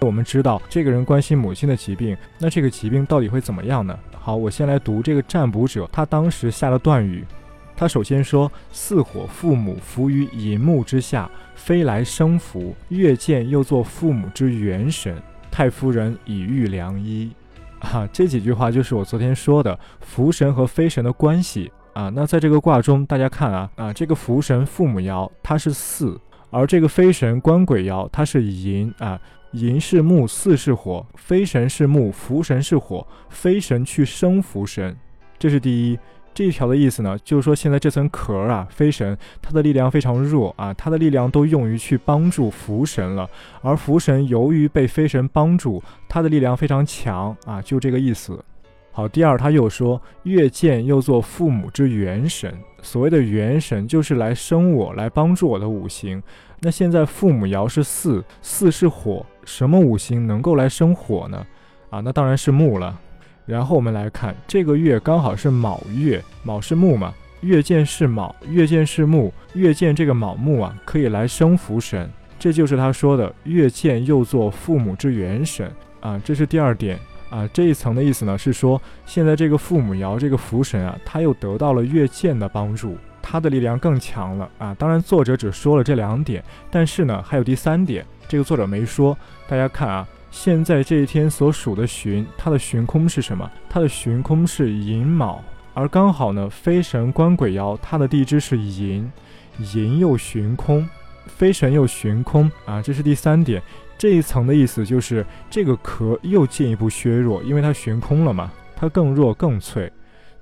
我们知道这个人关心母亲的疾病，那这个疾病到底会怎么样呢？好，我先来读这个占卜者他当时下的断语。他首先说：“似火父母伏于银幕之下，飞来生福；月见又作父母之元神，太夫人以遇良医。”啊，这几句话就是我昨天说的福神和飞神的关系啊。那在这个卦中，大家看啊啊，这个福神父母爻它是四，而这个飞神官鬼爻它是寅啊。寅是木，巳是火，飞神是木，福神是火，飞神去生福神，这是第一。这一条的意思呢，就是说现在这层壳啊，飞神它的力量非常弱啊，它的力量都用于去帮助福神了，而福神由于被飞神帮助，它的力量非常强啊，就这个意思。好，第二他又说，月见又做父母之元神，所谓的元神就是来生我，来帮助我的五行。那现在父母爻是巳，巳是火，什么五行能够来生火呢？啊，那当然是木了。然后我们来看这个月刚好是卯月，卯是木嘛，月见是卯，月见是木，月见这个卯木啊，可以来生福神，这就是他说的月见又作父母之元神啊，这是第二点啊，这一层的意思呢是说，现在这个父母爻这个福神啊，他又得到了月见的帮助，他的力量更强了啊。当然作者只说了这两点，但是呢还有第三点，这个作者没说，大家看啊。现在这一天所属的旬，它的旬空是什么？它的旬空是寅卯，而刚好呢，飞神官鬼爻，它的地支是寅，寅又旬空，飞神又旬空啊，这是第三点。这一层的意思就是这个壳又进一步削弱，因为它旬空了嘛，它更弱更脆。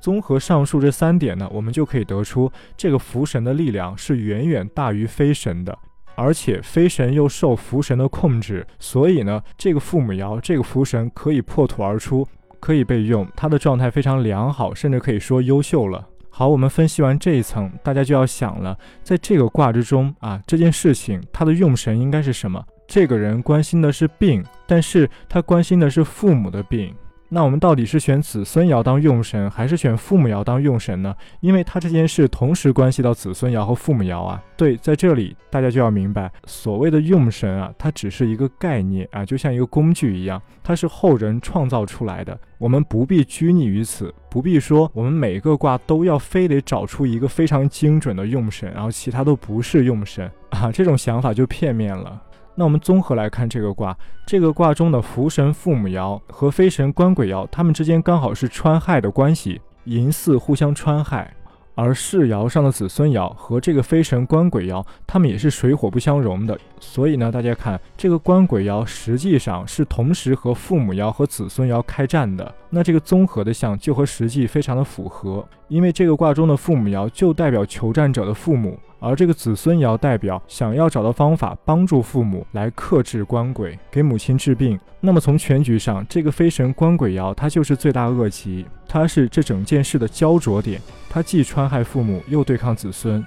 综合上述这三点呢，我们就可以得出这个福神的力量是远远大于飞神的。而且飞神又受福神的控制，所以呢，这个父母爻这个福神可以破土而出，可以被用，它的状态非常良好，甚至可以说优秀了。好，我们分析完这一层，大家就要想了，在这个卦之中啊，这件事情它的用神应该是什么？这个人关心的是病，但是他关心的是父母的病。那我们到底是选子孙爻当用神，还是选父母爻当用神呢？因为它这件事同时关系到子孙爻和父母爻啊。对，在这里大家就要明白，所谓的用神啊，它只是一个概念啊，就像一个工具一样，它是后人创造出来的。我们不必拘泥于此，不必说我们每个卦都要非得找出一个非常精准的用神，然后其他都不是用神啊，这种想法就片面了。那我们综合来看这个卦，这个卦中的福神父母爻和飞神官鬼爻，它们之间刚好是穿害的关系，寅巳互相穿害。而世爻上的子孙爻和这个飞神官鬼爻，它们也是水火不相容的。所以呢，大家看这个官鬼爻实际上是同时和父母爻和子孙爻开战的。那这个综合的象就和实际非常的符合，因为这个卦中的父母爻就代表求战者的父母。而这个子孙爻代表想要找到方法帮助父母来克制官鬼，给母亲治病。那么从全局上，这个飞神官鬼爻它就是罪大恶极，它是这整件事的焦灼点。它既穿害父母，又对抗子孙。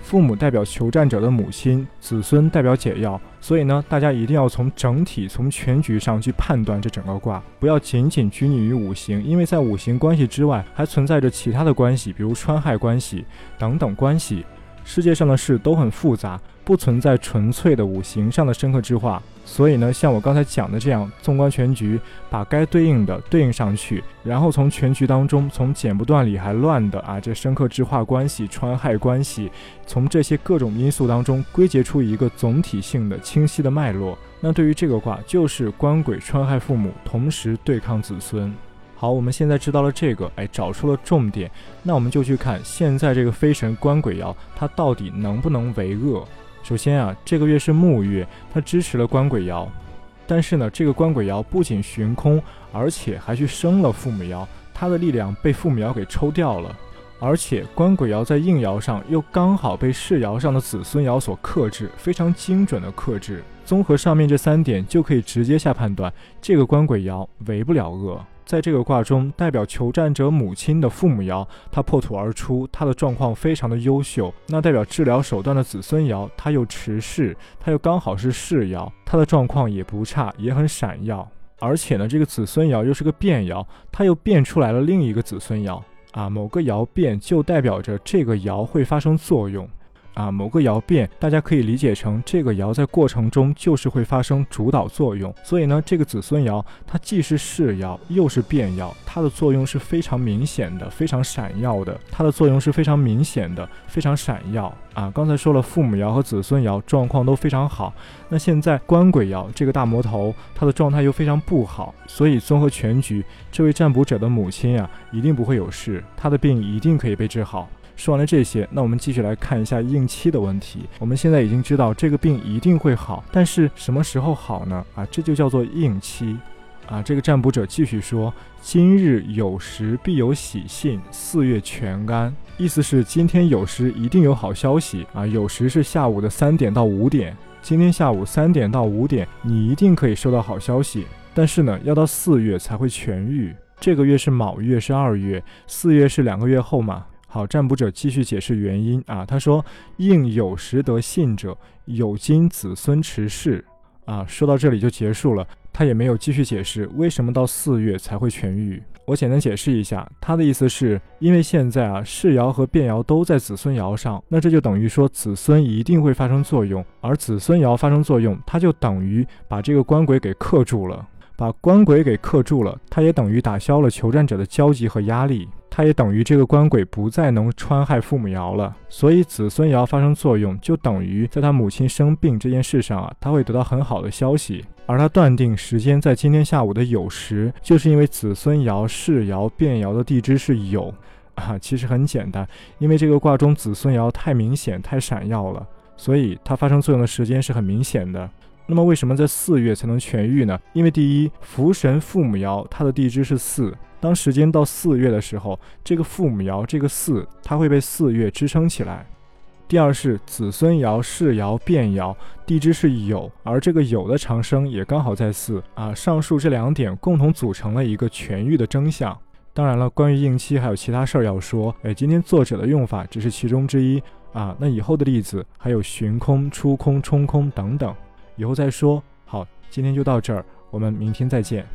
父母代表求战者的母亲，子孙代表解药。所以呢，大家一定要从整体、从全局上去判断这整个卦，不要仅仅拘泥于五行，因为在五行关系之外，还存在着其他的关系，比如穿害关系等等关系。世界上的事都很复杂，不存在纯粹的五行上的深刻之化。所以呢，像我刚才讲的这样，纵观全局，把该对应的对应上去，然后从全局当中，从剪不断理还乱的啊这深刻之化关系、穿害关系，从这些各种因素当中归结出一个总体性的清晰的脉络。那对于这个卦，就是官鬼穿害父母，同时对抗子孙。好，我们现在知道了这个，哎，找出了重点，那我们就去看现在这个飞神官鬼爻，它到底能不能为恶？首先啊，这个月是木月，它支持了官鬼爻，但是呢，这个官鬼爻不仅寻空，而且还去生了父母爻，它的力量被父母爻给抽掉了，而且官鬼爻在应爻上又刚好被世爻上的子孙爻所克制，非常精准的克制。综合上面这三点，就可以直接下判断，这个官鬼爻为不了恶。在这个卦中，代表求战者母亲的父母爻，它破土而出，它的状况非常的优秀。那代表治疗手段的子孙爻，它又持世，它又刚好是世爻，它的状况也不差，也很闪耀。而且呢，这个子孙爻又是个变爻，它又变出来了另一个子孙爻啊。某个爻变，就代表着这个爻会发生作用。啊，某个爻变，大家可以理解成这个爻在过程中就是会发生主导作用。所以呢，这个子孙爻它既是世爻又是变爻，它的作用是非常明显的、非常闪耀的。它的作用是非常明显的、非常闪耀啊！刚才说了，父母爻和子孙爻状况都非常好，那现在官鬼爻这个大魔头，他的状态又非常不好，所以综合全局，这位占卜者的母亲啊，一定不会有事，他的病一定可以被治好。说完了这些，那我们继续来看一下应期的问题。我们现在已经知道这个病一定会好，但是什么时候好呢？啊，这就叫做应期。啊，这个占卜者继续说：“今日有时必有喜信，四月全干。”意思是今天有时一定有好消息啊。有时是下午的三点到五点，今天下午三点到五点，你一定可以收到好消息。但是呢，要到四月才会痊愈。这个月是卯月，是二月，四月是两个月后嘛。好，占卜者继续解释原因啊。他说：“应有时得信者，有今子孙持世。”啊，说到这里就结束了。他也没有继续解释为什么到四月才会痊愈。我简单解释一下，他的意思是因为现在啊，世爻和变爻都在子孙爻上，那这就等于说子孙一定会发生作用，而子孙爻发生作用，它就等于把这个官鬼给克住了。把官鬼给克住了，它也等于打消了求战者的焦急和压力，它也等于这个官鬼不再能穿害父母爻了。所以子孙爻发生作用，就等于在他母亲生病这件事上啊，他会得到很好的消息。而他断定时间在今天下午的酉时，就是因为子孙爻、世爻、变爻的地支是酉 啊。其实很简单，因为这个卦中子孙爻太明显、太闪耀了，所以它发生作用的时间是很明显的。那么为什么在四月才能痊愈呢？因为第一，福神父母爻它的地支是巳，当时间到四月的时候，这个父母爻这个巳它会被四月支撑起来。第二是子孙爻、世爻、变爻地支是酉，而这个酉的长生也刚好在巳啊。上述这两点共同组成了一个痊愈的征象。当然了，关于应期还有其他事儿要说，哎，今天作者的用法只是其中之一啊。那以后的例子还有寻空、出空、冲空等等。以后再说。好，今天就到这儿，我们明天再见。